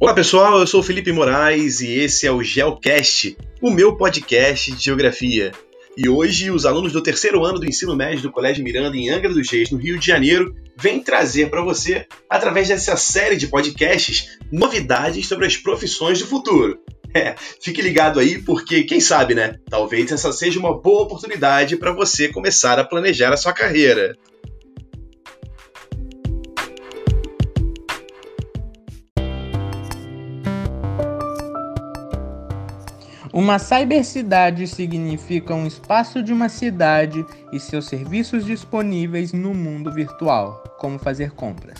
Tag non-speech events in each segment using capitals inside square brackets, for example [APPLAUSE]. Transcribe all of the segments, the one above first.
Olá pessoal, eu sou Felipe Moraes e esse é o GeoCast, o meu podcast de geografia. E hoje os alunos do terceiro ano do ensino médio do Colégio Miranda em Angra dos Reis, no Rio de Janeiro, vêm trazer para você, através dessa série de podcasts, novidades sobre as profissões do futuro. [LAUGHS] É, fique ligado aí porque, quem sabe, né? Talvez essa seja uma boa oportunidade para você começar a planejar a sua carreira. Uma cybercidade significa um espaço de uma cidade e seus serviços disponíveis no mundo virtual, como fazer compras.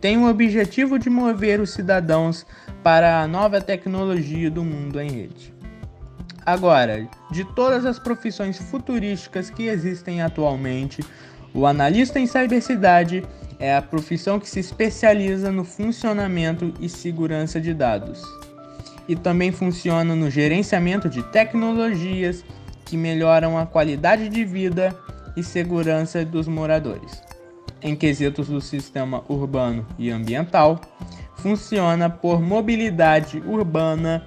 Tem o objetivo de mover os cidadãos para a nova tecnologia do mundo em rede. Agora, de todas as profissões futurísticas que existem atualmente, o analista em cibercidade é a profissão que se especializa no funcionamento e segurança de dados e também funciona no gerenciamento de tecnologias que melhoram a qualidade de vida e segurança dos moradores. Em quesitos do sistema urbano e ambiental, funciona por mobilidade urbana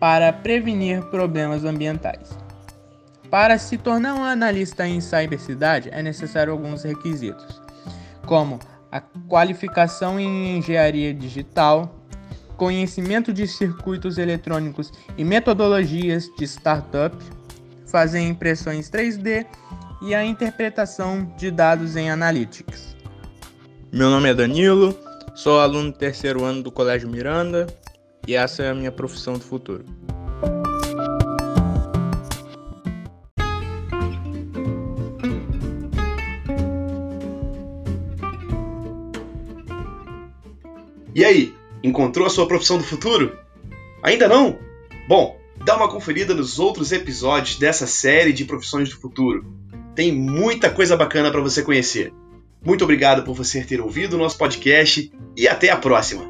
para prevenir problemas ambientais. Para se tornar um analista em cibercidade, é necessário alguns requisitos, como a qualificação em engenharia digital, conhecimento de circuitos eletrônicos e metodologias de startup, fazer impressões 3D e a interpretação de dados em analytics. Meu nome é Danilo, sou aluno do terceiro ano do Colégio Miranda e essa é a minha profissão do futuro. E aí, Encontrou a sua profissão do futuro? Ainda não? Bom, dá uma conferida nos outros episódios dessa série de profissões do futuro. Tem muita coisa bacana para você conhecer. Muito obrigado por você ter ouvido o nosso podcast e até a próxima!